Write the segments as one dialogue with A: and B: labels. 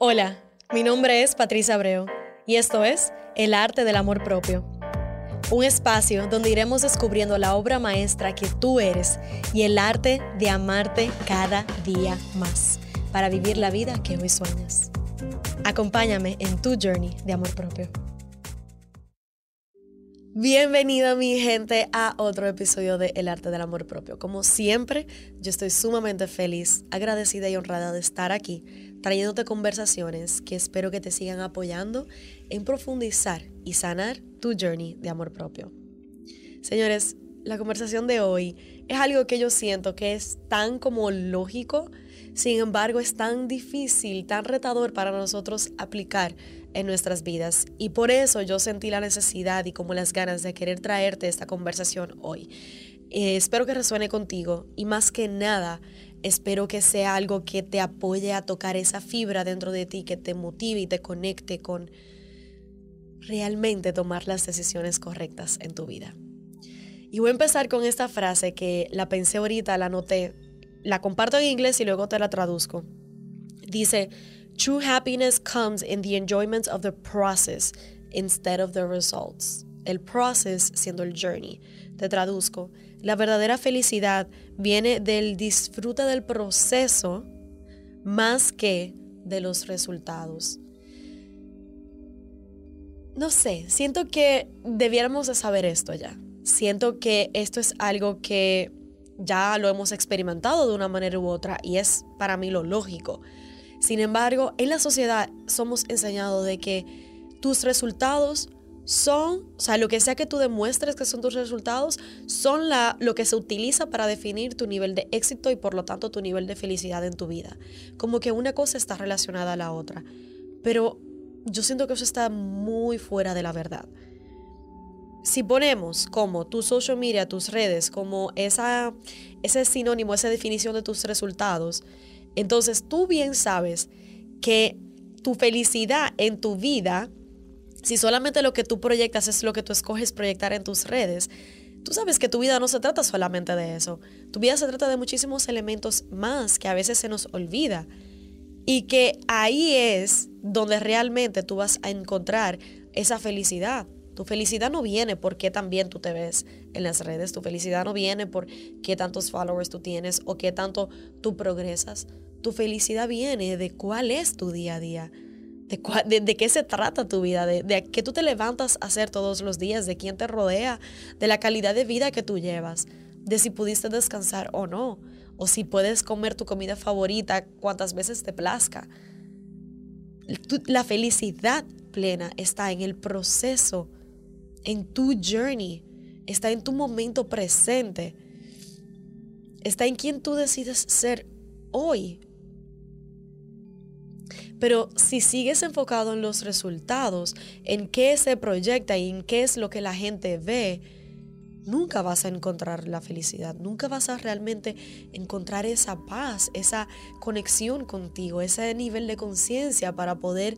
A: Hola, mi nombre es Patricia Abreu y esto es El Arte del Amor Propio. Un espacio donde iremos descubriendo la obra maestra que tú eres y el arte de amarte cada día más para vivir la vida que hoy sueñas. Acompáñame en tu journey de amor propio. Bienvenido mi gente a otro episodio de El Arte del Amor Propio. Como siempre, yo estoy sumamente feliz, agradecida y honrada de estar aquí trayéndote conversaciones que espero que te sigan apoyando en profundizar y sanar tu journey de amor propio. Señores, la conversación de hoy es algo que yo siento que es tan como lógico, sin embargo es tan difícil, tan retador para nosotros aplicar en nuestras vidas. Y por eso yo sentí la necesidad y como las ganas de querer traerte esta conversación hoy. Eh, espero que resuene contigo y más que nada Espero que sea algo que te apoye a tocar esa fibra dentro de ti, que te motive y te conecte con realmente tomar las decisiones correctas en tu vida. Y voy a empezar con esta frase que la pensé ahorita, la anoté, la comparto en inglés y luego te la traduzco. Dice, True happiness comes in the enjoyment of the process instead of the results. El process siendo el journey. Te traduzco. La verdadera felicidad viene del disfrute del proceso más que de los resultados. No sé, siento que debiéramos de saber esto ya. Siento que esto es algo que ya lo hemos experimentado de una manera u otra y es para mí lo lógico. Sin embargo, en la sociedad somos enseñados de que tus resultados son, o sea, lo que sea que tú demuestres que son tus resultados, son la, lo que se utiliza para definir tu nivel de éxito y por lo tanto tu nivel de felicidad en tu vida. Como que una cosa está relacionada a la otra. Pero yo siento que eso está muy fuera de la verdad. Si ponemos como tu social media, tus redes, como esa, ese sinónimo, esa definición de tus resultados, entonces tú bien sabes que tu felicidad en tu vida si solamente lo que tú proyectas es lo que tú escoges proyectar en tus redes, tú sabes que tu vida no se trata solamente de eso. Tu vida se trata de muchísimos elementos más que a veces se nos olvida. Y que ahí es donde realmente tú vas a encontrar esa felicidad. Tu felicidad no viene por qué tan bien tú te ves en las redes. Tu felicidad no viene por qué tantos followers tú tienes o qué tanto tú progresas. Tu felicidad viene de cuál es tu día a día de, qué se trata tu vida, de, de qué tú te levantas a hacer todos los días, de quién te rodea, de la calidad de vida que tú llevas, de si pudiste descansar o no, o si puedes comer tu comida favorita cuantas veces te plazca. La felicidad plena está en el proceso, en tu journey, está en tu momento presente, está en quien tú decides ser hoy, pero si sigues enfocado en los resultados, en qué se proyecta y en qué es lo que la gente ve, nunca vas a encontrar la felicidad, nunca vas a realmente encontrar esa paz, esa conexión contigo, ese nivel de conciencia para poder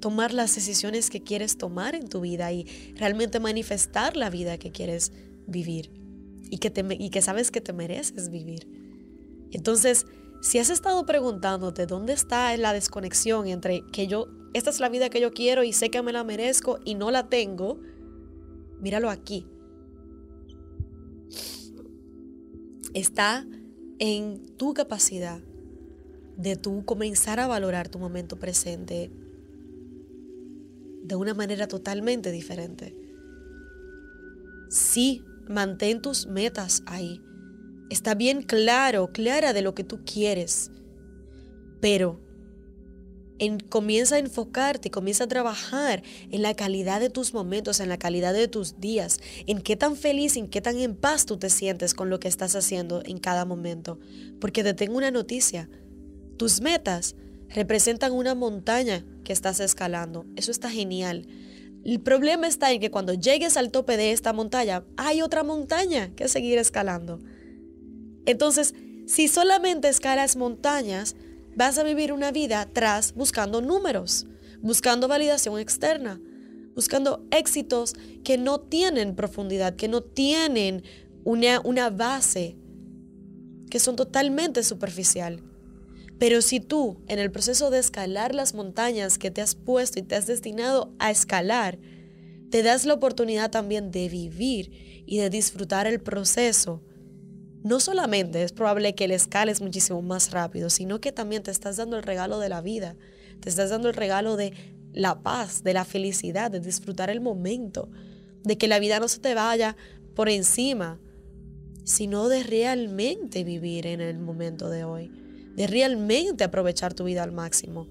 A: tomar las decisiones que quieres tomar en tu vida y realmente manifestar la vida que quieres vivir y que, y que sabes que te mereces vivir. Entonces, si has estado preguntándote dónde está la desconexión entre que yo, esta es la vida que yo quiero y sé que me la merezco y no la tengo, míralo aquí. Está en tu capacidad de tú comenzar a valorar tu momento presente de una manera totalmente diferente. Sí, mantén tus metas ahí Está bien claro, clara de lo que tú quieres. Pero en, comienza a enfocarte, comienza a trabajar en la calidad de tus momentos, en la calidad de tus días, en qué tan feliz, en qué tan en paz tú te sientes con lo que estás haciendo en cada momento. Porque te tengo una noticia. Tus metas representan una montaña que estás escalando. Eso está genial. El problema está en que cuando llegues al tope de esta montaña, hay otra montaña que seguir escalando. Entonces, si solamente escalas montañas, vas a vivir una vida atrás buscando números, buscando validación externa, buscando éxitos que no tienen profundidad, que no tienen una, una base, que son totalmente superficial. Pero si tú, en el proceso de escalar las montañas que te has puesto y te has destinado a escalar, te das la oportunidad también de vivir y de disfrutar el proceso, no solamente es probable que el escales muchísimo más rápido, sino que también te estás dando el regalo de la vida, te estás dando el regalo de la paz, de la felicidad, de disfrutar el momento, de que la vida no se te vaya por encima, sino de realmente vivir en el momento de hoy, de realmente aprovechar tu vida al máximo.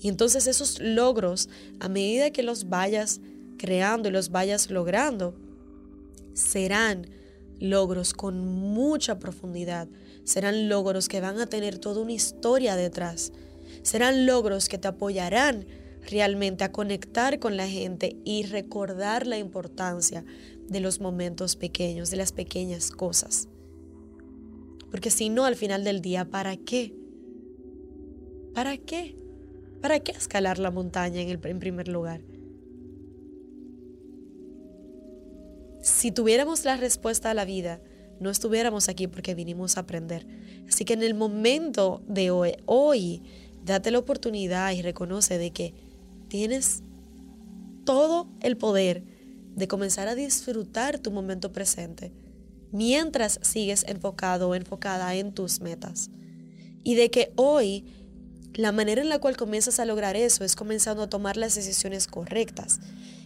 A: Y entonces esos logros, a medida que los vayas creando y los vayas logrando, serán logros con mucha profundidad, serán logros que van a tener toda una historia detrás, serán logros que te apoyarán realmente a conectar con la gente y recordar la importancia de los momentos pequeños, de las pequeñas cosas. Porque si no, al final del día, ¿para qué? ¿Para qué? ¿Para qué escalar la montaña en, el, en primer lugar? Si tuviéramos la respuesta a la vida, no estuviéramos aquí porque vinimos a aprender. Así que en el momento de hoy, hoy, date la oportunidad y reconoce de que tienes todo el poder de comenzar a disfrutar tu momento presente mientras sigues enfocado o enfocada en tus metas. Y de que hoy la manera en la cual comienzas a lograr eso es comenzando a tomar las decisiones correctas.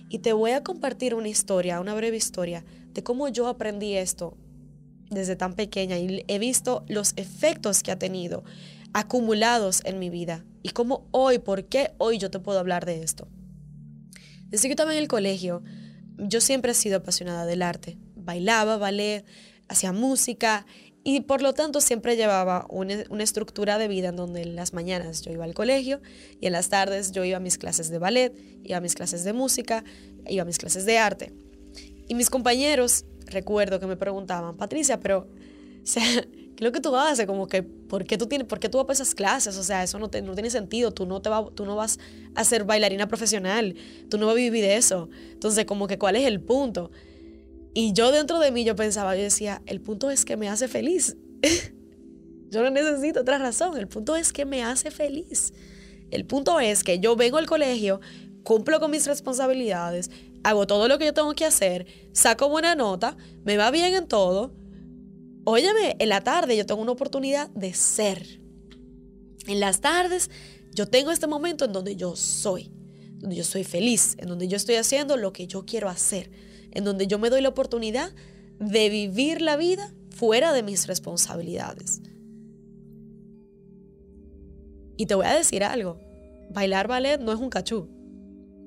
A: Y te voy a compartir una historia, una breve historia, de cómo yo aprendí esto desde tan pequeña y he visto los efectos que ha tenido acumulados en mi vida y cómo hoy, por qué hoy yo te puedo hablar de esto. Desde que estaba en el colegio, yo siempre he sido apasionada del arte. Bailaba, ballet, hacía música y por lo tanto siempre llevaba una, una, estructura de vida en donde en las mañanas yo iba al colegio y en las tardes yo iba a mis clases de ballet, iba a mis clases de música, iba a mis clases de arte. Y mis compañeros, recuerdo que me preguntaban, Patricia, pero o sea, ¿qué es lo que tú haces? Como que, ¿por qué tú, tienes, por qué tú vas a esas clases? O sea, eso no, no tiene sentido. Tú no, te va, tú no vas a ser bailarina profesional. Tú no vas a vivir de eso. Entonces, como que, ¿cuál es el punto? Y yo dentro de mí, yo pensaba, yo decía, el punto es que me hace feliz. yo no necesito otra razón. El punto es que me hace feliz. El punto es que yo vengo al colegio, cumplo con mis responsabilidades, hago todo lo que yo tengo que hacer, saco buena nota, me va bien en todo Óyeme, en la tarde yo tengo una oportunidad de ser. En las tardes yo tengo este momento en donde yo soy, donde yo soy feliz, en donde yo estoy haciendo lo que yo quiero hacer, en donde yo me doy la oportunidad de vivir la vida fuera de mis responsabilidades. Y te voy a decir algo, bailar ballet no es un cachú,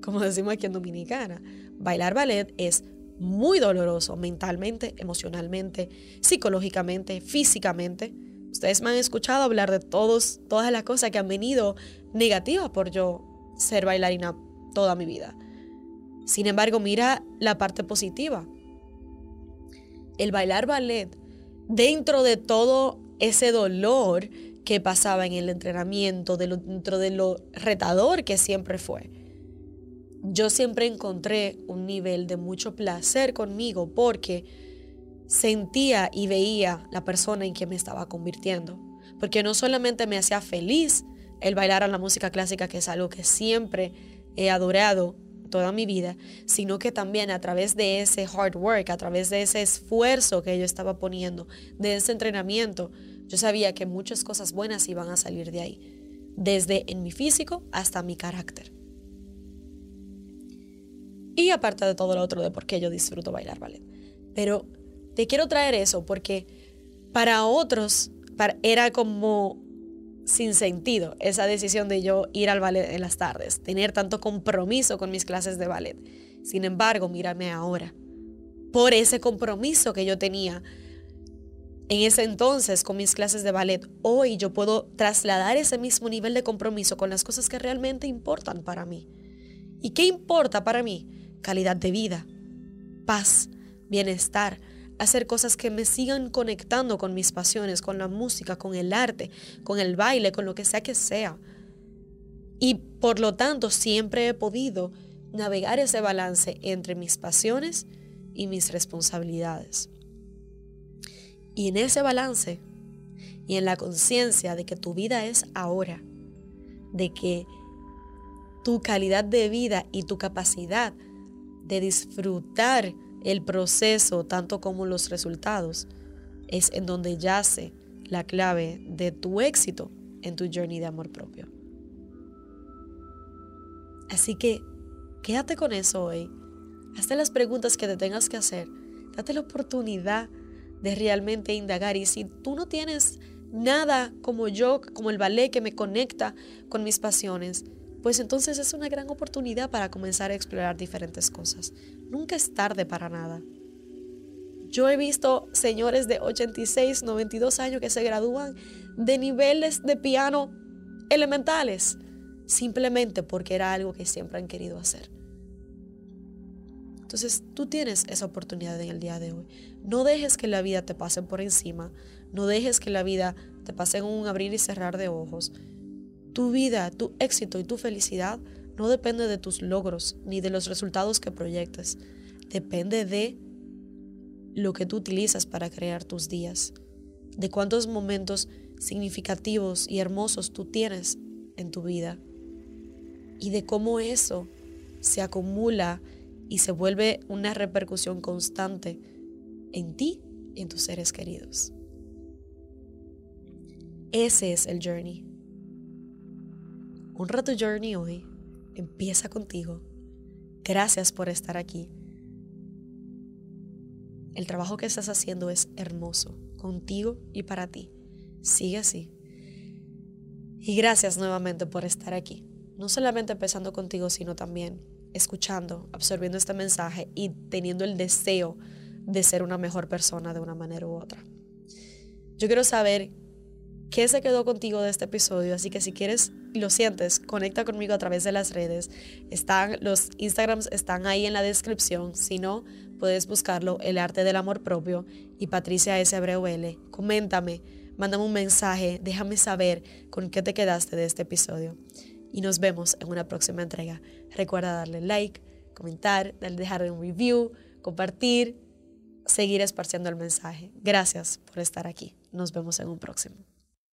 A: como decimos aquí en Dominicana. Bailar ballet es muy doloroso mentalmente, emocionalmente, psicológicamente, físicamente. Ustedes me han escuchado hablar de todos, todas las cosas que han venido negativas por yo ser bailarina toda mi vida. Sin embargo, mira la parte positiva. El bailar ballet, dentro de todo ese dolor que pasaba en el entrenamiento, dentro de lo retador que siempre fue, yo siempre encontré un nivel de mucho placer conmigo porque sentía y veía la persona en que me estaba convirtiendo. Porque no solamente me hacía feliz el bailar a la música clásica, que es algo que siempre he adorado toda mi vida, sino que también a través de ese hard work, a través de ese esfuerzo que yo estaba poniendo, de ese entrenamiento, yo sabía que muchas cosas buenas iban a salir de ahí, desde en mi físico hasta mi carácter. Y aparte de todo lo otro de por qué yo disfruto bailar ballet. Pero te quiero traer eso porque para otros era como sin sentido esa decisión de yo ir al ballet en las tardes, tener tanto compromiso con mis clases de ballet. Sin embargo, mírame ahora. Por ese compromiso que yo tenía en ese entonces con mis clases de ballet, hoy yo puedo trasladar ese mismo nivel de compromiso con las cosas que realmente importan para mí. ¿Y qué importa para mí? calidad de vida, paz, bienestar, hacer cosas que me sigan conectando con mis pasiones, con la música, con el arte, con el baile, con lo que sea que sea. Y por lo tanto siempre he podido navegar ese balance entre mis pasiones y mis responsabilidades. Y en ese balance y en la conciencia de que tu vida es ahora, de que tu calidad de vida y tu capacidad de disfrutar el proceso tanto como los resultados es en donde yace la clave de tu éxito en tu journey de amor propio. Así que quédate con eso hoy. Hazte las preguntas que te tengas que hacer. Date la oportunidad de realmente indagar. Y si tú no tienes nada como yo, como el ballet que me conecta con mis pasiones, pues entonces es una gran oportunidad para comenzar a explorar diferentes cosas. Nunca es tarde para nada. Yo he visto señores de 86, 92 años que se gradúan de niveles de piano elementales, simplemente porque era algo que siempre han querido hacer. Entonces tú tienes esa oportunidad en el día de hoy. No dejes que la vida te pase por encima, no dejes que la vida te pase en un abrir y cerrar de ojos. Tu vida, tu éxito y tu felicidad no depende de tus logros ni de los resultados que proyectes. Depende de lo que tú utilizas para crear tus días, de cuántos momentos significativos y hermosos tú tienes en tu vida y de cómo eso se acumula y se vuelve una repercusión constante en ti y en tus seres queridos. Ese es el journey. Honra tu journey hoy. Empieza contigo. Gracias por estar aquí. El trabajo que estás haciendo es hermoso, contigo y para ti. Sigue así. Y gracias nuevamente por estar aquí. No solamente empezando contigo, sino también escuchando, absorbiendo este mensaje y teniendo el deseo de ser una mejor persona de una manera u otra. Yo quiero saber qué se quedó contigo de este episodio, así que si quieres y lo sientes, conecta conmigo a través de las redes. Están los Instagrams están ahí en la descripción, si no puedes buscarlo, El Arte del Amor Propio y Patricia S. Abreu L. Coméntame, mándame un mensaje, déjame saber con qué te quedaste de este episodio. Y nos vemos en una próxima entrega. Recuerda darle like, comentar, dejar un review, compartir, seguir esparciendo el mensaje. Gracias por estar aquí. Nos vemos en un próximo.